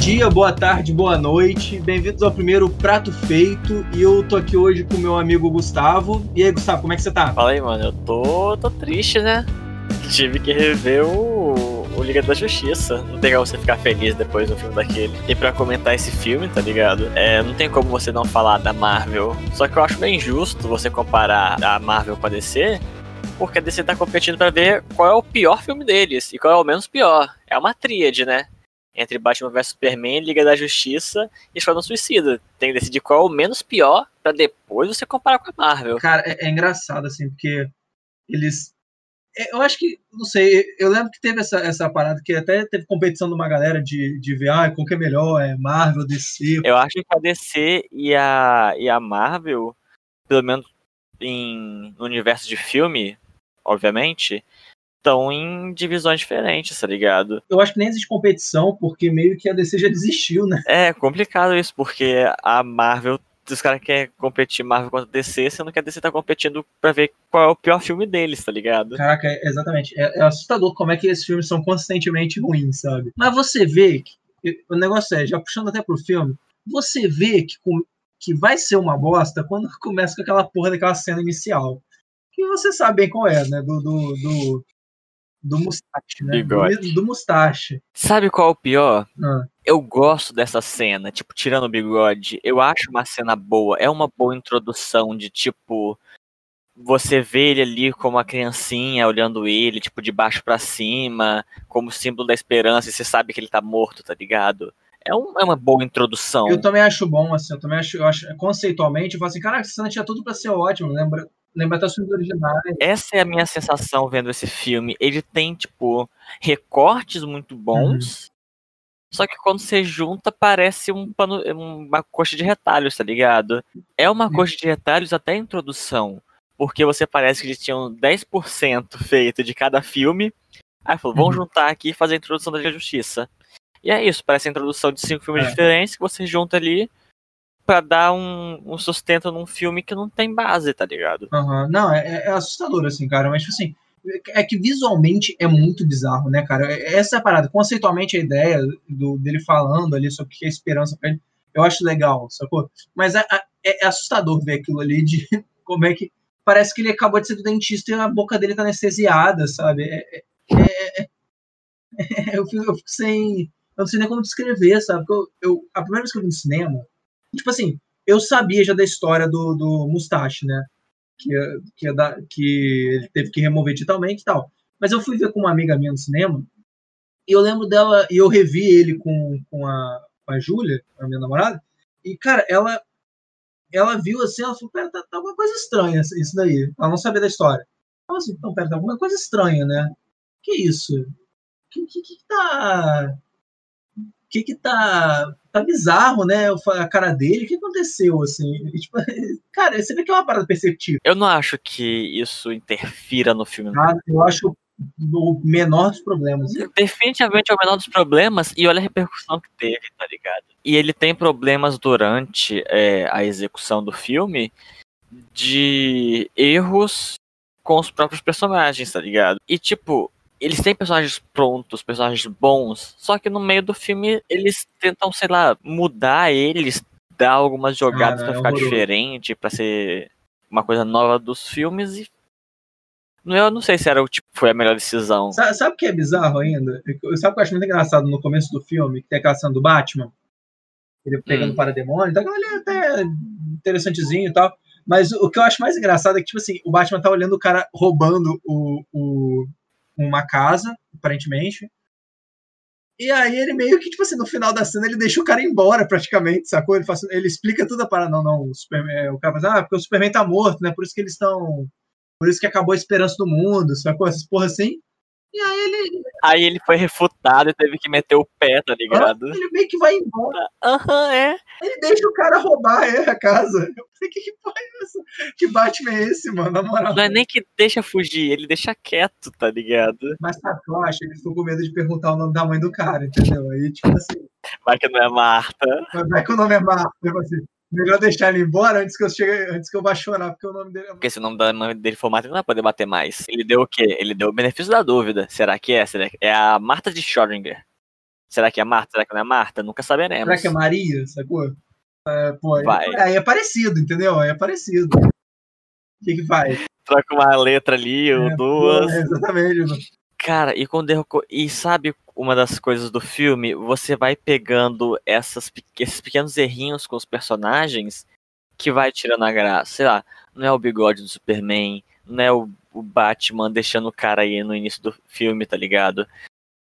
dia, boa tarde, boa noite. Bem-vindos ao primeiro Prato Feito. E eu tô aqui hoje com meu amigo Gustavo. E aí, Gustavo, como é que você tá? Fala aí, mano. Eu tô, tô triste, né? Tive que rever o, o Liga da Justiça. Não tem como você ficar feliz depois do filme daquele. E pra comentar esse filme, tá ligado? É, não tem como você não falar da Marvel. Só que eu acho bem injusto você comparar a Marvel com a DC. Porque a DC tá competindo pra ver qual é o pior filme deles e qual é o menos pior. É uma tríade, né? Entre Batman vs Superman, Liga da Justiça e Esquadrão Suicida. Tem que decidir qual é o menos pior para depois você comparar com a Marvel. Cara, é, é engraçado, assim, porque eles. É, eu acho que, não sei, eu lembro que teve essa, essa parada que até teve competição de uma galera de, de ver, ah, qual que é melhor, é Marvel, DC. Eu acho que a DC e a, e a Marvel, pelo menos em, no universo de filme, obviamente, estão em divisões diferentes, tá ligado? Eu acho que nem existe competição, porque meio que a DC já desistiu, né? É complicado isso, porque a Marvel os caras querem competir Marvel contra DC, sendo que a DC tá competindo pra ver qual é o pior filme deles, tá ligado? Caraca, é, exatamente. É, é, assustador como é que esses filmes são consistentemente ruins, sabe? Mas você vê que. O negócio é, já puxando até pro filme, você vê que, que vai ser uma bosta quando começa com aquela porra daquela cena inicial. Que você sabe bem qual é, né? Do, do, do do Mustache, né? Do, do Mustache. Sabe qual é o pior? Ah. Eu gosto dessa cena, tipo, tirando o bigode. Eu acho uma cena boa. É uma boa introdução de, tipo, você vê ele ali como uma criancinha olhando ele, tipo, de baixo para cima, como símbolo da esperança, e você sabe que ele tá morto, tá ligado? É, um, é uma boa introdução. Eu também acho bom, assim, eu também acho, eu acho conceitualmente, eu falo assim, caraca, essa cena tinha tudo pra ser ótimo, lembra? Originais. Essa é a minha sensação vendo esse filme. Ele tem, tipo, recortes muito bons. Uhum. Só que quando você junta, parece um pano, uma coxa de retalhos, tá ligado? É uma coxa de retalhos até a introdução. Porque você parece que eles tinham 10% feito de cada filme. Aí falou, vamos uhum. juntar aqui e fazer a introdução da Liga Justiça. E é isso, parece a introdução de cinco filmes é. diferentes que você junta ali para dar um, um, sustento num filme que não tem base, tá ligado? Uhum. Não, é, é, assustador, assim, cara, mas, tipo assim, é que visualmente é muito bizarro, né, cara? É, essa é a parada. Conceitualmente, a ideia do, dele falando ali sobre o que é esperança pra ele, eu acho legal, sacou? Mas é, é, é assustador ver aquilo ali de como é que. Parece que ele acabou de ser do dentista e a boca dele tá anestesiada, sabe? É, é, é eu, fico, eu fico sem. Eu não sei nem como descrever, sabe? Eu, eu, a primeira vez que eu vi no cinema, Tipo assim, eu sabia já da história do, do Mustache, né? Que, que, da, que ele teve que remover digitalmente e tal. Mas eu fui ver com uma amiga minha no cinema, e eu lembro dela, e eu revi ele com, com a, com a Júlia, a minha namorada, e, cara, ela ela viu assim, ela falou, pera, tá, tá alguma coisa estranha isso daí. Ela não sabia da história. Ela assim, então, pera, tá alguma coisa estranha, né? Que isso? Que, que, que tá que que tá tá bizarro, né? A cara dele, o que aconteceu, assim? E, tipo, cara, você vê que é uma parada perceptível. Eu não acho que isso interfira no filme. Ah, eu acho o menor dos problemas. Definitivamente é o menor dos problemas, e olha a repercussão que teve, tá ligado? E ele tem problemas durante é, a execução do filme de erros com os próprios personagens, tá ligado? E tipo, eles têm personagens prontos, personagens bons, só que no meio do filme eles tentam, sei lá, mudar eles, dar algumas jogadas ah, para é ficar diferente, para ser uma coisa nova dos filmes e eu não sei se era o tipo foi a melhor decisão. Sabe, sabe o que é bizarro ainda? Sabe o que eu acho muito engraçado no começo do filme, que tem aquela cena do Batman? Ele pegando hum. o parademônio, então ele é até interessantezinho e tal. Mas o que eu acho mais engraçado é que, tipo assim, o Batman tá olhando o cara roubando o, o, uma casa, aparentemente. E aí ele meio que, tipo assim, no final da cena ele deixa o cara embora praticamente, sacou? Ele, faz, ele explica tudo a parada. Não, não, o, Superman, o cara fala, ah, porque o Superman tá morto, né? Por isso que eles estão. Por isso que acabou a esperança do mundo, sacou? Essas porra assim. E aí ele. Aí ele foi refutado e teve que meter o pé, tá ligado? ele meio que vai embora. Aham, uhum, é. Ele deixa o cara roubar é, a casa. Eu falei, que, que porra é essa? Que Batman é esse, mano? Na moral. Não é nem que deixa fugir, ele deixa quieto, tá ligado? Mas sabe eu acho? Ele ficou com medo de perguntar o nome da mãe do cara, entendeu? Aí, tipo assim. Vai que não é Marta. Vai que o nome é Marta, tipo assim. Melhor deixar ele embora antes que eu chegue, antes que eu vá chorar, porque o nome dele é. Porque se o nome da dele for Marta, ele não vai poder bater mais. Ele deu o quê? Ele deu o benefício da dúvida. Será que é? Será que é a Marta de Schrödinger? Será que é Marta? Será que não é Marta? Nunca saberemos. Será que é Maria, sacou? É, pô, aí, Vai. aí é parecido, entendeu? Aí é parecido. O que que faz? Troca uma letra ali ou É, duas. é, exatamente. Cara, e quando derrocou. E sabe uma das coisas do filme? Você vai pegando essas, esses pequenos errinhos com os personagens que vai tirando a graça. Sei lá, não é o bigode do Superman, não é o, o Batman deixando o cara aí no início do filme, tá ligado?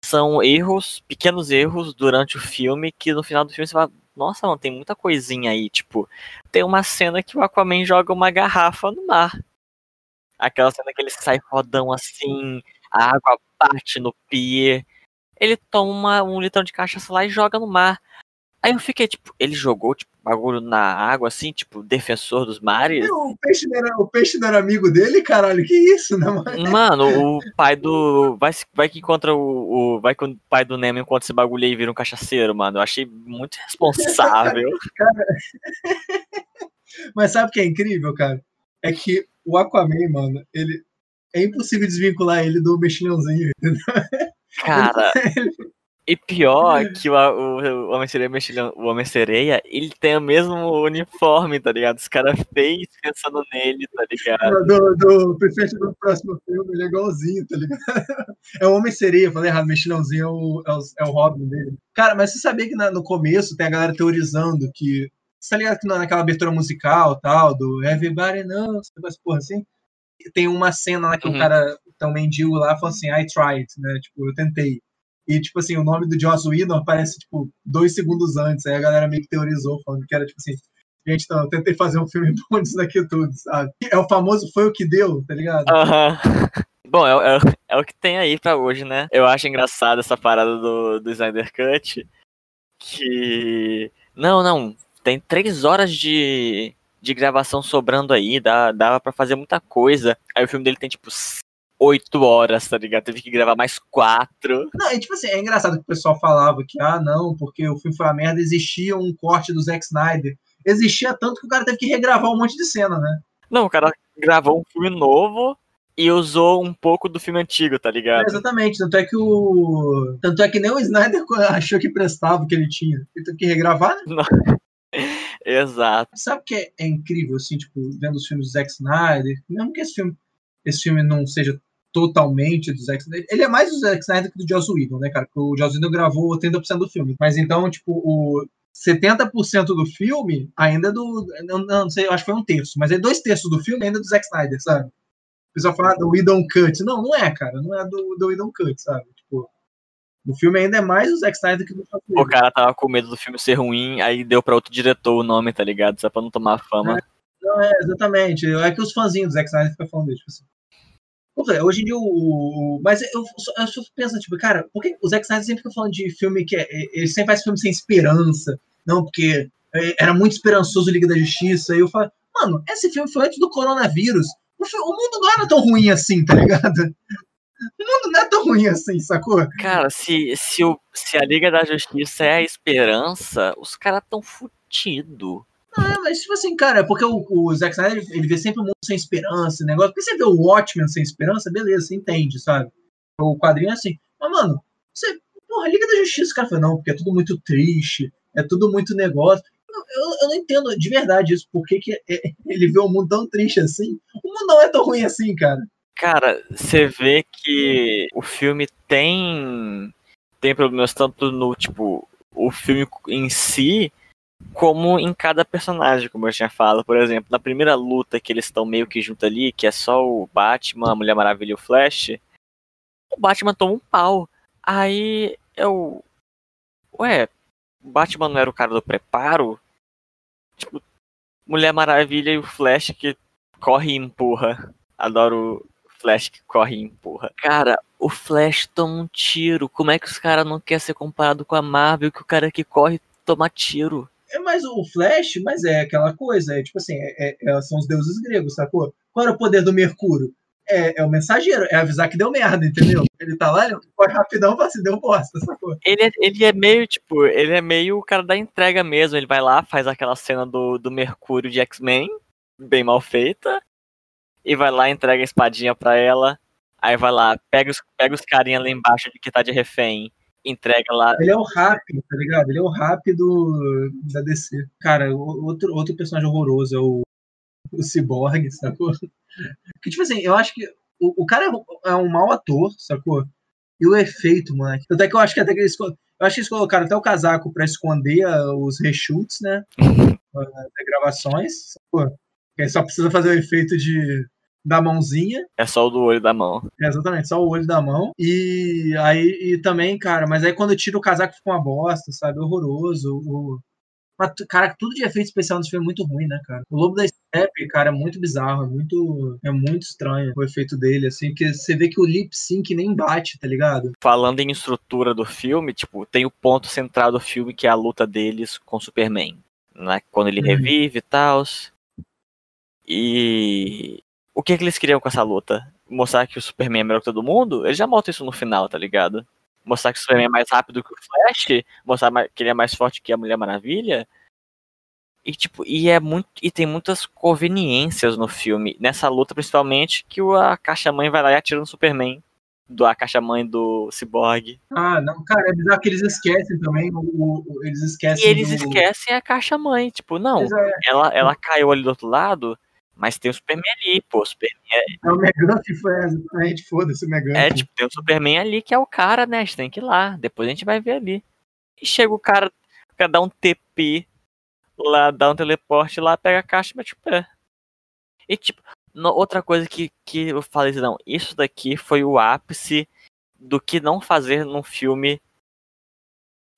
São erros, pequenos erros durante o filme que no final do filme você fala, nossa, mano, tem muita coisinha aí. Tipo, tem uma cena que o Aquaman joga uma garrafa no mar. Aquela cena que ele sai rodão assim, a água bate no pier. Ele toma um litrão de cachaça lá e joga no mar. Aí eu fiquei, tipo, ele jogou, tipo, bagulho na água, assim, tipo, defensor dos mares. O peixe, não era, o peixe não era amigo dele, caralho? Que isso, né, mano? Mano, o pai do. Vai, vai que encontra o, o- Vai que o pai do Nemo encontra esse bagulho aí e vira um cachaceiro, mano. Eu achei muito responsável. Mas sabe o que é incrível, cara? É que o Aquaman, mano, ele. É impossível desvincular ele do mexilhãozinho. Cara, e pior que o, o, o Homem-Sereia, o Homem-Sereia, ele tem o mesmo uniforme, tá ligado? Os caras fez pensando nele, tá ligado? Do, do prefeito do próximo filme, ele é igualzinho, tá ligado? É o Homem-Sereia, falei errado, mexilhãozinho é o, é, o, é o Robin dele. Cara, mas você sabia que na- no começo tem a galera teorizando que. Você tá ligado que naquela abertura musical tal, do Everybody Knows, essa porra assim? Tem uma cena lá que Uhum. o cara, um mendigo lá, fala assim, I tried, né? Tipo, eu tentei. E, tipo assim, o nome do Joss Whedon aparece, tipo, dois segundos antes. Aí a galera meio que teorizou, falando que era, tipo assim, gente, não, eu tentei fazer um filme bom disso daqui tudo, sabe? É o famoso foi o que deu, tá ligado? Aham. Bom, é, é- é o que tem aí pra hoje, né? Eu acho engraçado essa parada do, do Snyder Cut. Que. Não, não. Tem três horas de, de gravação sobrando aí. Dá, dava pra fazer muita coisa. Aí o filme dele tem, tipo, oito horas, tá ligado? Teve que gravar mais quatro. Não, e tipo assim, é engraçado que o pessoal falava que, ah, não, porque o filme foi uma merda, existia um corte do Zack Snyder. Existia tanto que o cara teve que regravar um monte de cena, né? Não, o cara gravou um filme novo e usou um pouco do filme antigo, tá É, ligado? exatamente, tanto é que o. Tanto é que nem o Snyder achou que prestava o que ele tinha. Ele teve que regravar, né? Exato. Sabe o que é, é incrível, assim, tipo, vendo os filmes do Zack Snyder, mesmo que esse filme, esse filme não seja totalmente do Zack Snyder, ele é mais do Zack Snyder que do Joss Whedon, né, cara? Porque o Joss Whedon gravou 80% do filme. Mas então, tipo, o 70% do filme ainda é do. Não, não sei, acho que foi um terço, mas é dois terços do filme ainda é do Zack Snyder, sabe? O pessoal fala do Whedon Cut. Não, não é, cara. Não é do, do Whedon Cut, sabe? O filme ainda é mais do Zack Snyder que O Whedon. cara tava com medo do filme ser ruim, aí deu pra outro diretor o nome, tá ligado? Só pra não tomar fama. Não, é, exatamente. É que os fãzinhos do Zack Snyder ficam falando isso. Tipo assim. Eu Hoje em dia, o. o- Mas eu, só- eu só penso, tipo, cara, por que o Zack Snyder sempre fica falando de filme que é. é- Ele sempre faz filme sem esperança. Não, porque é, era muito esperançoso o Liga da Justiça. E eu falo, mano, esse filme foi antes do coronavírus. O, o mundo não era tão ruim assim, tá ligado? O mundo não é tão ruim assim, sacou? Cara, se, se, o, se a Liga da Justiça é a esperança, os caras tão fudidos. É, mas tipo assim, cara, é porque o, o Zack Snyder ele vê sempre o mundo sem esperança, negócio. Porque você vê o Watchmen sem esperança, beleza, você entende, sabe? O quadrinho é assim. Mas, mano, você. Porra, Liga da Justiça, o cara fala, não, porque é tudo muito triste, é tudo muito negócio. Eu, eu, eu não entendo de verdade isso, por que, que é- ele vê o mundo tão triste assim. O mundo não é tão ruim assim, cara. Cara, você vê que o filme tem tem problemas tanto no tipo o filme em si como em cada personagem, como eu tinha falado, por exemplo, na primeira luta que eles estão meio que junto ali, que é só o Batman, a Mulher Maravilha e o Flash, o Batman toma um pau. Aí eu ué, o Batman não era o cara do preparo? Tipo, Mulher Maravilha e o Flash que corre e empurra. Adoro Flash que corre e empurra. Cara, o Flash toma um tiro. Como é que os caras não querem ser comparado com a Marvel, que o cara que corre toma tiro? É mais o Flash, mas é aquela coisa, é tipo assim, é- é- são os deuses gregos, sacou? Qual era o poder do Mercúrio? É, é o mensageiro, é avisar que deu merda, entendeu? Ele tá lá, ele corre rapidão pra se deu bosta, sacou? Ele é, ele é meio, tipo, ele é meio o cara da entrega mesmo. Ele vai lá, faz aquela cena do, do Mercúrio de X-Men, bem mal feita, e vai lá, entrega a espadinha pra ela. Aí vai lá, pega os, pega os carinha lá embaixo de que tá de refém. entrega lá. Ele é o rap, tá ligado? Ele é o rap do, da DC. Cara, outro, outro personagem horroroso é o, o Cyborg, sacou? Que, tipo assim, eu acho que o, o cara é um mau ator, sacou? E o efeito, moleque. Até que eu acho que até que eles, eu acho que eles colocaram até o casaco pra esconder os reshoots, né? Das gravações, sacou? Que aí só precisa fazer o efeito de da mãozinha. É só o do olho da mão. É, exatamente, só o olho da mão. E aí e também, cara, mas aí quando tira o casaco fica uma bosta, sabe? Horroroso. O... Mas, cara, tudo de efeito especial nesse filme é muito ruim, né, cara? O Lobo da Steppe, cara, é muito bizarro, é muito, é muito estranho o efeito dele, assim, que você vê que o lip sync nem bate, tá ligado? Falando em estrutura do filme, tipo, tem o ponto central do filme que é a luta deles com o Superman. Né? Quando ele uhum. revive e tal. E o que, que eles queriam com essa luta? Mostrar que o Superman é melhor que todo mundo? Eles já mostram isso no final, tá ligado? Mostrar que o Superman é mais rápido que o Flash, mostrar que ele é mais forte que a Mulher Maravilha. E tipo, e é muito e tem muitas conveniências no filme, nessa luta principalmente que a caixa mãe vai lá e atira no Superman do a caixa mãe do Cyborg. Ah, não, cara, é bizarro que eles esquecem também, o, o eles esquecem E eles do... esquecem a caixa mãe, tipo, não, é. ela ela caiu ali do outro lado, mas tem o Superman ali, pô. O Superman é... é o Megan foi a gente foda-se o Megan. É, tipo, tem o Superman ali que é o cara, né? A gente tem que ir lá. Depois a gente vai ver ali. E chega o cara, o cara dá um TP lá, dá um teleporte lá, pega a caixa e mete o pé. E tipo, no, outra coisa que, que eu falei assim, não, isso daqui foi o ápice do que não fazer num filme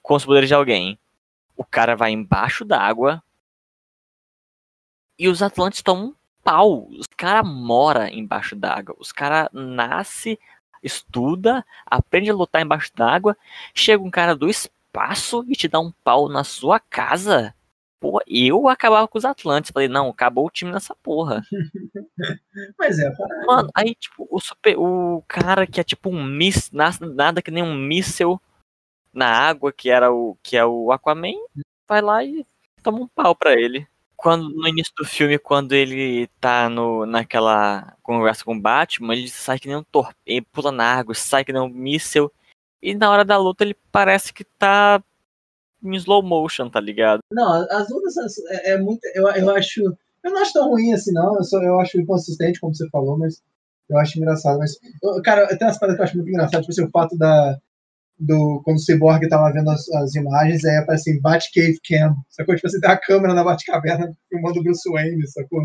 com os poderes de alguém. O cara vai embaixo d'água e os Atlantes estão pau. Os cara mora embaixo d'água. Os cara nasce, estuda, aprende a lutar embaixo d'água. Chega um cara do espaço e te dá um pau na sua casa. Pô, eu acabava com os Atlantes. Falei, não, acabou o time nessa porra. Mas é, Mano, aí, tipo, o, super, o cara que é tipo um míssil, nada que nem um míssel na água, que era o que é o Aquaman, vai lá e toma um pau pra ele quando no início do filme, quando ele tá no, naquela conversa com o Batman, ele sai que nem um torpedo, pula na água, sai que nem um míssel. E na hora da luta ele parece que tá em slow motion, tá ligado? Não, as lutas é, é muito. Eu, eu acho. Eu não acho tão ruim assim, não. Eu, só, eu acho inconsistente, como você falou, mas eu acho engraçado. Mas, eu, cara, tem umas paradas que eu acho muito engraçado, tipo assim, o fato da, do quando o Cyborg tava vendo as, as imagens, aí aparece assim, Batcave Cam, sacou? Tipo assim, tem a câmera na Batcaverna filmando o Bruce Wayne, sacou?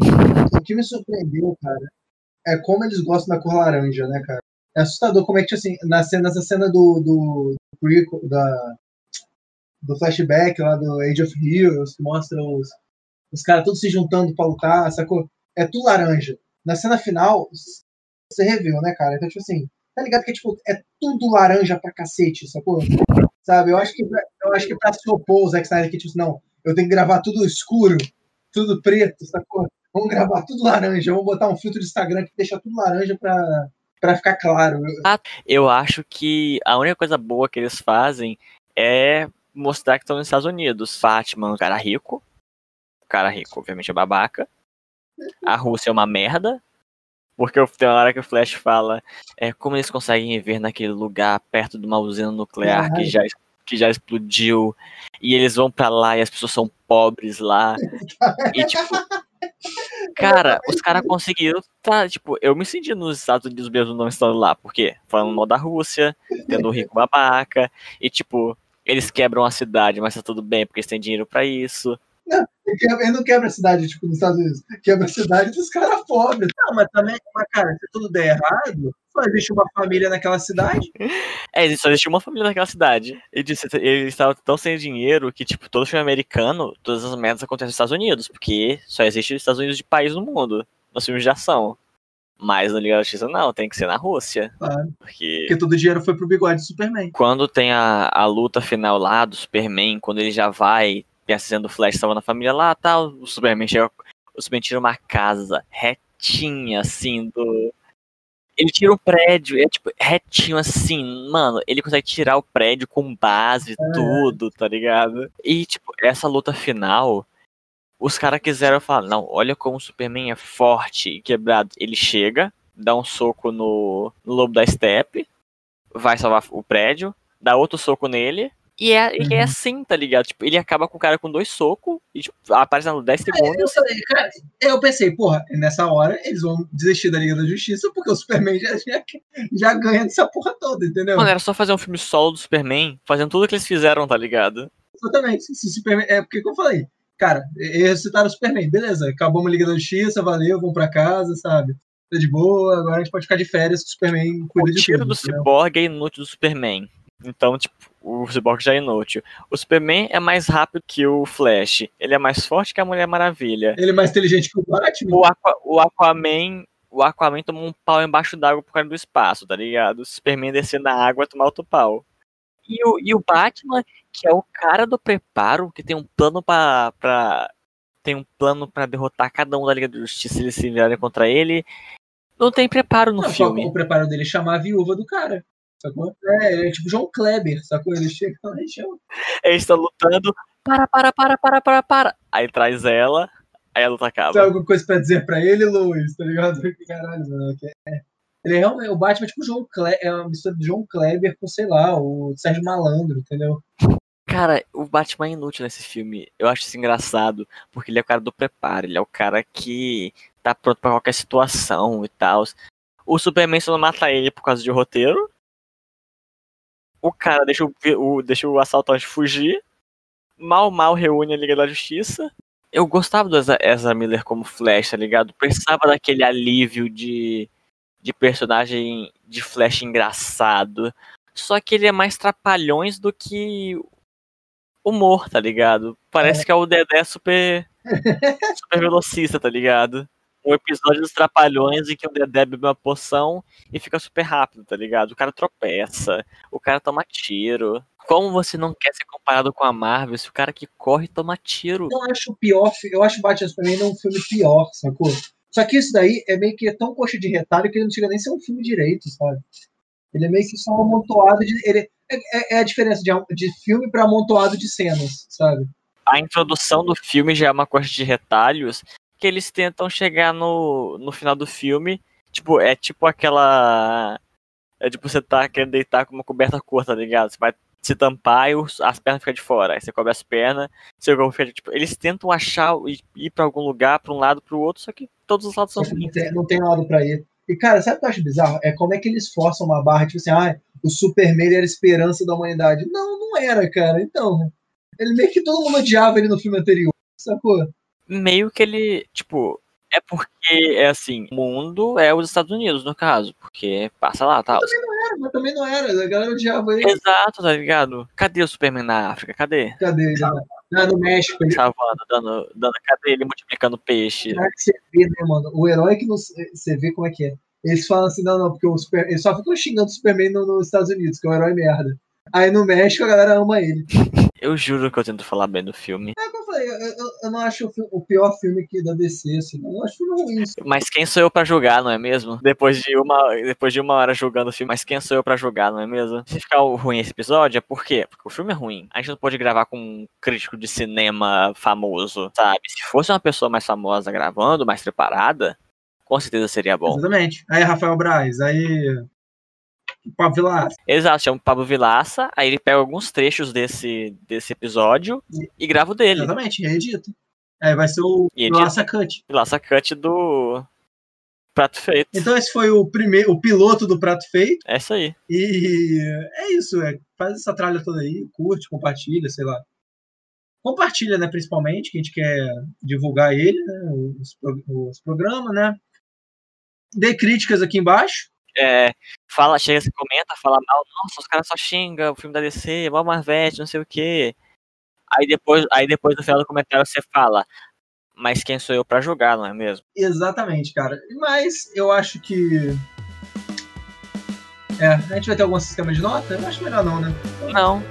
O que me surpreendeu, cara, é como eles gostam da cor laranja, né, cara? É assustador como é que, assim, na cena, nessa cena do, do, do, da, do flashback lá do Age of Heroes, que mostra os, os caras todos se juntando pra lutar, sacou? É tudo laranja. Na cena final, você reviu, né, cara? Então, tipo assim, Tá ligado que tipo, é tudo laranja pra cacete, sacou? Sabe? Eu acho que, eu acho que pra se opor o Zack Snyder que, tipo, não, eu tenho que gravar tudo escuro, tudo preto, sacou? Vamos gravar tudo laranja, vamos botar um filtro de Instagram que deixa tudo laranja pra, pra ficar claro. Eu acho que a única coisa boa que eles fazem é mostrar que estão nos Estados Unidos. Fátima, um cara rico. O cara rico, obviamente, é babaca. A Rússia é uma merda. Porque tem uma hora que o Flash fala é, como eles conseguem viver naquele lugar perto de uma usina nuclear que já, que já explodiu. E eles vão para lá e as pessoas são pobres lá. e tipo. Cara, os caras conseguiram. Tá, tipo, eu me senti nos Estados Unidos mesmo não estando lá. Por quê? Falando mal da Rússia, tendo um rico babaca. E tipo, eles quebram a cidade, mas tá tudo bem, porque eles têm dinheiro para isso. Não, ele não quebra a cidade, tipo, nos Estados Unidos. Quebra a cidade dos caras pobres. Não, mas também, mas, cara, se tudo der errado, só existe uma família naquela cidade. É, só existe uma família naquela cidade. Ele disse eles estavam tão sem dinheiro que, tipo, todo filme americano, todas as merdas acontecem nos Estados Unidos, porque só existe os Estados Unidos de país no mundo, nos filmes de ação. Mas no Liga da Justiça não, tem que ser na Rússia. Claro. Porque... porque todo o dinheiro foi pro bigode do Superman. Quando tem a, a luta final lá do Superman, quando ele já vai dizendo o Flash estava na família lá tal. O Superman chega. O Superman tira uma casa retinha, assim, do. Ele tira um prédio, é tipo, retinho assim, mano, ele consegue tirar o prédio com base, é. tudo, tá ligado? E, tipo, essa luta final, os caras quiseram falar, não, olha como o Superman é forte e quebrado. Ele chega, dá um soco no, no lobo da steppe, vai salvar o prédio, dá outro soco nele. E é, e é Uhum. assim, tá ligado? Tipo, ele acaba com o cara com dois socos e tipo, aparece nos 10 Eu segundos. falei, cara, eu pensei, porra, nessa hora eles vão desistir da Liga da Justiça porque o Superman já, já, já ganha dessa porra toda, entendeu? Mano, era só fazer um filme solo do Superman, fazendo tudo que eles fizeram, tá ligado? Exatamente. Se o Superman, é porque que eu falei, cara, eles ressuscitaram o Superman, beleza, acabamos a Liga da Justiça, valeu, vamos pra casa, sabe? Tá de boa, agora a gente pode ficar de férias que o Superman cuida O de tiro tudo. do entendeu? Cyborg é inútil do Superman. Então, tipo, o Cyborg já é inútil. O Superman é mais rápido que o Flash. Ele é mais forte que a Mulher Maravilha. Ele é mais inteligente que o Batman. O, o Aquaman. O Aquaman tomou um pau embaixo d'água por causa do espaço, tá ligado? O Superman descer na água e tomar outro pau. E o, e o Batman, que é o cara do preparo, que tem um plano pra. pra tem um plano pra derrotar cada um da Liga da Justiça se eles se virarem contra ele. Não tem preparo no Não, filme. O preparo dele é chamar a viúva do cara. Sacou? É, ele é tipo João Kleber, sacou? Ele chega lá e chama. Eles estão lutando. Para, para, para, para, para, para. Aí traz ela, aí a luta Tem acaba. alguma coisa pra dizer pra ele, Luiz? Tá ligado? Caralho, mano. é- Ele é realmente. O Batman é tipo João Kleber. É uma mistura de João Kleber com, sei lá, o Sérgio Malandro, entendeu? Cara, o Batman é inútil nesse filme. Eu acho isso engraçado, porque ele é o cara do preparo, ele é o cara que tá pronto pra qualquer situação e tal. O Superman só não mata ele por causa de roteiro. O cara deixa o, o- deixa o assaltante fugir. Mal, mal reúne a Liga da Justiça. Eu gostava do Ezra, Miller como Flash, tá ligado? Precisava daquele alívio de, de personagem de Flash engraçado. Só que ele é mais trapalhões do que humor, tá ligado? Parece que é o Dedé super, super velocista, tá ligado? Um episódio dos Trapalhões em que o Dedé bebe uma poção e fica super rápido, tá ligado? O cara tropeça, o cara toma tiro. Como você não quer ser comparado com a Marvel se o cara que corre toma tiro? Eu acho o pior. Eu acho Batman Superman um filme pior, sacou? Só que isso daí é meio que tão coxa de retalho que ele não chega nem a ser um filme direito, sabe? Ele é meio que só um amontoado de. Ele, é, é- é a diferença de, de filme pra amontoado de cenas, sabe? A introdução do filme já é uma coisa de retalhos que eles tentam chegar no, no final do filme. Tipo, é tipo aquela. É tipo você tá querendo deitar com uma coberta curta, tá ligado? Você vai se tampar e os- as pernas ficam de fora. Aí você cobre as pernas, seu corpo fica. Tipo, eles tentam achar e ir pra algum lugar, pra um lado, pro outro, só que todos os lados são não tem, não tem lado pra ir. E, cara, sabe o que eu acho bizarro? É como é que eles forçam uma barra, tipo assim, ah, o Superman era a esperança da humanidade. Não, não era, cara. Então, ele meio que todo mundo odiava ele no filme anterior, sacou? Meio que ele. Tipo. É porque, é assim, o mundo é os Estados Unidos, no caso. Porque passa lá, tal. Era, mas também não era. A galera odiava ele. Exato, tá ligado? Cadê o Superman na África? Cadê? Cadê ele? Ah, no México. Ele, Salvando, dando, dando. Cadê ele multiplicando peixe? Cara, que você vê, né, mano? O herói que não. Você vê como é que é. Eles falam assim, não, não, porque o Super, eles só ficam xingando o Superman no- nos Estados Unidos, que é um herói merda. Aí no México a galera ama ele. Eu juro que eu tento falar bem do filme. É eu não acho o, pior filme aqui da DC, assim. Eu acho ruim. assim. Mas quem sou eu pra julgar, não é mesmo? Depois de uma, depois de uma hora julgando o filme, mas quem sou eu pra julgar, não é mesmo? Se ficar ruim esse episódio, é por quê? Porque o filme é ruim. A gente não pode gravar com um crítico de cinema famoso, sabe? Se fosse uma pessoa mais famosa gravando, mais preparada, com certeza seria bom. Exatamente. Aí Rafael Braz, aí. Pablo Vilar. Exato, chama o Pablo Vilaça, aí ele pega alguns trechos desse, desse episódio e grava o dele. Exatamente, reedita. Aí vai ser o E. Vilaça Cut. Vilaça Cut do Prato Feito. Então esse foi o primeiro, o piloto do Prato Feito. É isso aí. E é isso, é, faz essa tralha toda aí, curte, compartilha, sei lá. Compartilha, né, principalmente, que a gente quer divulgar ele, né, os, os programas, né. Dê críticas aqui embaixo. É, fala, chega, se comenta, fala mal, nossa, os caras só xingam o filme da DC, mal Marvete, não sei o quê. Aí depois, aí depois no final do comentário você fala, mas quem sou eu pra julgar, não é mesmo? Exatamente, cara. Mas eu acho que. É, a gente vai ter algum sistema de nota? Eu acho melhor não, né? Não.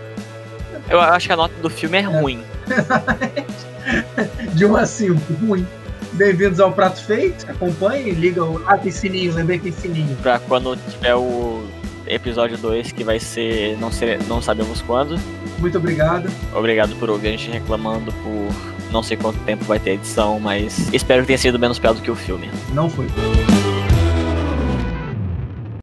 Eu acho que a nota do filme é ruim. De 1 a 5, ruim. Bem-vindos ao Prato Feito. Acompanhe, liga o. Ah, tem sininho, lembrei que tem sininho. Pra quando tiver o episódio 2, que vai ser não, ser. não sabemos quando. Muito obrigado. Obrigado por ouvir a gente reclamando por não sei quanto tempo vai ter edição, mas espero que tenha sido menos pior do que o filme. Não foi.